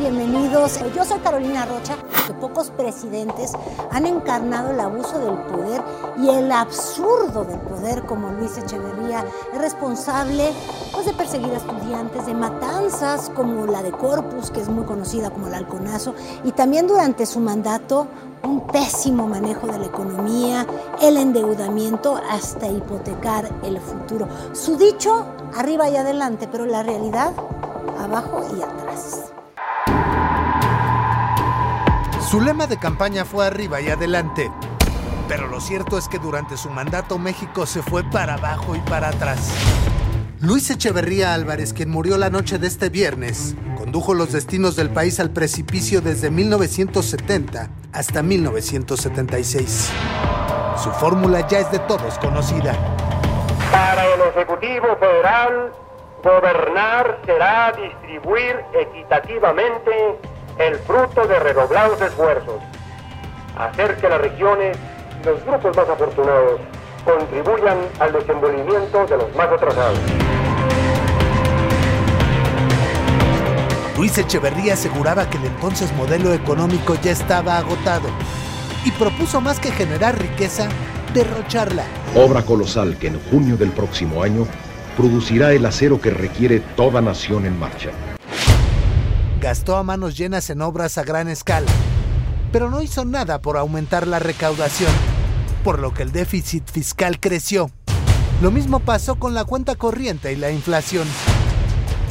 Bienvenidos. Yo soy Carolina Rocha. Que pocos presidentes han encarnado el abuso del poder y el absurdo del poder, como Luis Echeverría, es responsable pues, de perseguir a estudiantes, de matanzas como la de Corpus, que es muy conocida como el Halconazo, y también durante su mandato un pésimo manejo de la economía, el endeudamiento hasta hipotecar el futuro. Su dicho, arriba y adelante, pero la realidad, abajo y atrás. Su lema de campaña fue arriba y adelante. Pero lo cierto es que durante su mandato México se fue para abajo y para atrás. Luis Echeverría Álvarez, quien murió la noche de este viernes, condujo los destinos del país al precipicio desde 1970 hasta 1976. Su fórmula ya es de todos conocida. Para el Ejecutivo Federal, gobernar será distribuir equitativamente el fruto de redoblados esfuerzos, hacer que las regiones y los grupos más afortunados contribuyan al desenvolvimiento de los más atrasados. Luis Echeverría aseguraba que el entonces modelo económico ya estaba agotado y propuso más que generar riqueza, derrocharla. Obra colosal que en junio del próximo año producirá el acero que requiere toda nación en marcha. Gastó a manos llenas en obras a gran escala, pero no hizo nada por aumentar la recaudación, por lo que el déficit fiscal creció. Lo mismo pasó con la cuenta corriente y la inflación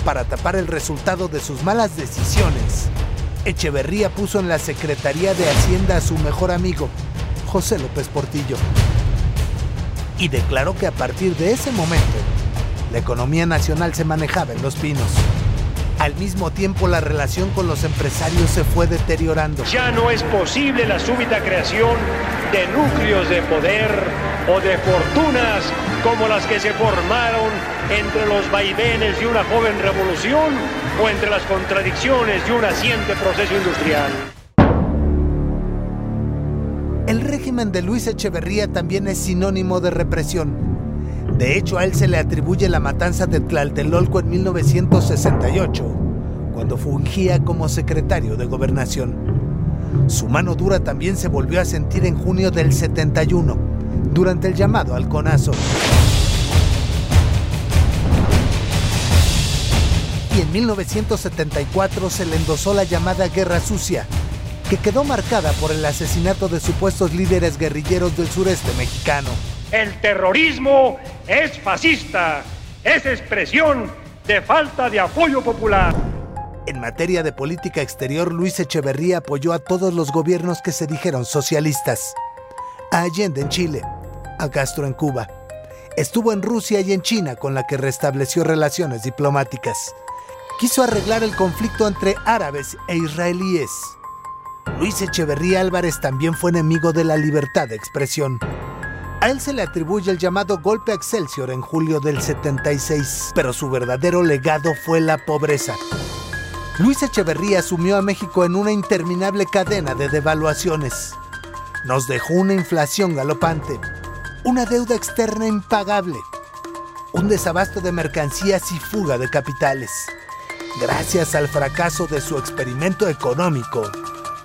para tapar el resultado de sus malas decisiones. Echeverría puso en la Secretaría de Hacienda a su mejor amigo, José López Portillo. Y declaró que a partir de ese momento, la economía nacional se manejaba en los pinos. Al mismo tiempo, la relación con los empresarios se fue deteriorando. Ya no es posible la súbita creación de núcleos de poder o de fortunas como las que se formaron entre los vaivenes de una joven revolución o entre las contradicciones de un naciente proceso industrial. El régimen de Luis Echeverría también es sinónimo de represión. De hecho, a él se le atribuye la matanza de Tlatelolco en 1968, cuando fungía como secretario de gobernación. Su mano dura también se volvió a sentir en junio del 71, durante el llamado halconazo. Y en 1974 se le endosó la llamada Guerra Sucia, que quedó marcada por el asesinato de supuestos líderes guerrilleros del sureste mexicano. El terrorismo es fascista, es expresión de falta de apoyo popular. En materia de política exterior, Luis Echeverría apoyó a todos los gobiernos que se dijeron socialistas. A Allende en Chile, a Castro en Cuba. Estuvo en Rusia y en China con la que restableció relaciones diplomáticas. Quiso arreglar el conflicto entre árabes e israelíes. Luis Echeverría Álvarez también fue enemigo de la libertad de expresión. A él se le atribuye el llamado golpe Excelsior en julio del 76, pero su verdadero legado fue la pobreza. Luis Echeverría asumió a México en una interminable cadena de devaluaciones. Nos dejó una inflación galopante, una deuda externa impagable, un desabasto de mercancías y fuga de capitales. Gracias al fracaso de su experimento económico,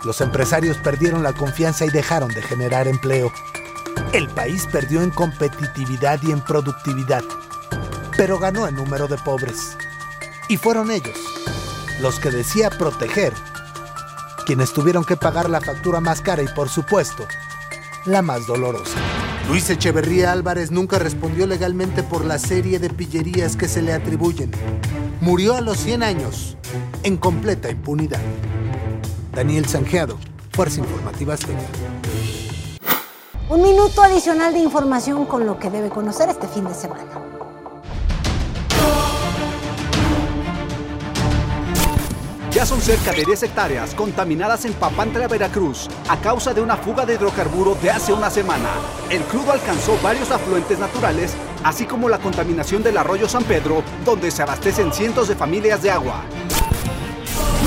los empresarios perdieron la confianza y dejaron de generar empleo. El país perdió en competitividad y en productividad, pero ganó en número de pobres. Y fueron ellos, los que decía proteger, quienes tuvieron que pagar la factura más cara y por supuesto, la más dolorosa. Luis Echeverría Álvarez nunca respondió legalmente por la serie de pillerías que se le atribuyen. Murió a los 100 años, en completa impunidad. Daniel Sanjeado, Fuerza Informativa Azteca. Un minuto adicional de información con lo que debe conocer este fin de semana. Ya son cerca de 10 hectáreas contaminadas en Papantla, Veracruz, a causa de una fuga de hidrocarburo de hace una semana. El crudo alcanzó varios afluentes naturales, así como la contaminación del arroyo San Pedro, donde se abastecen cientos de familias de agua.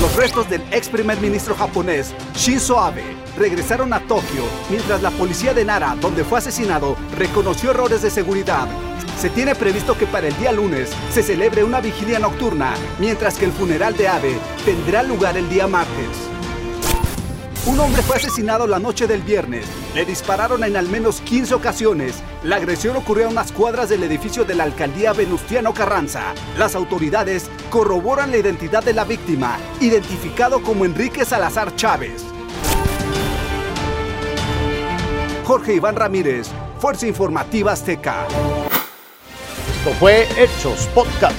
Los restos del ex primer ministro japonés Shinzo Abe regresaron a Tokio mientras la policía de Nara, donde fue asesinado, reconoció errores de seguridad. Se tiene previsto que para el día lunes se celebre una vigilia nocturna, mientras que el funeral de Abe tendrá lugar el día martes. Un hombre fue asesinado la noche del viernes. Le dispararon en al menos 15 ocasiones. La agresión ocurrió a unas cuadras del edificio de la alcaldía Venustiano Carranza. Las autoridades corroboran la identidad de la víctima, identificado como Enrique Salazar Chávez. Jorge Iván Ramírez, Fuerza Informativa Azteca. Esto fue Hechos Podcast.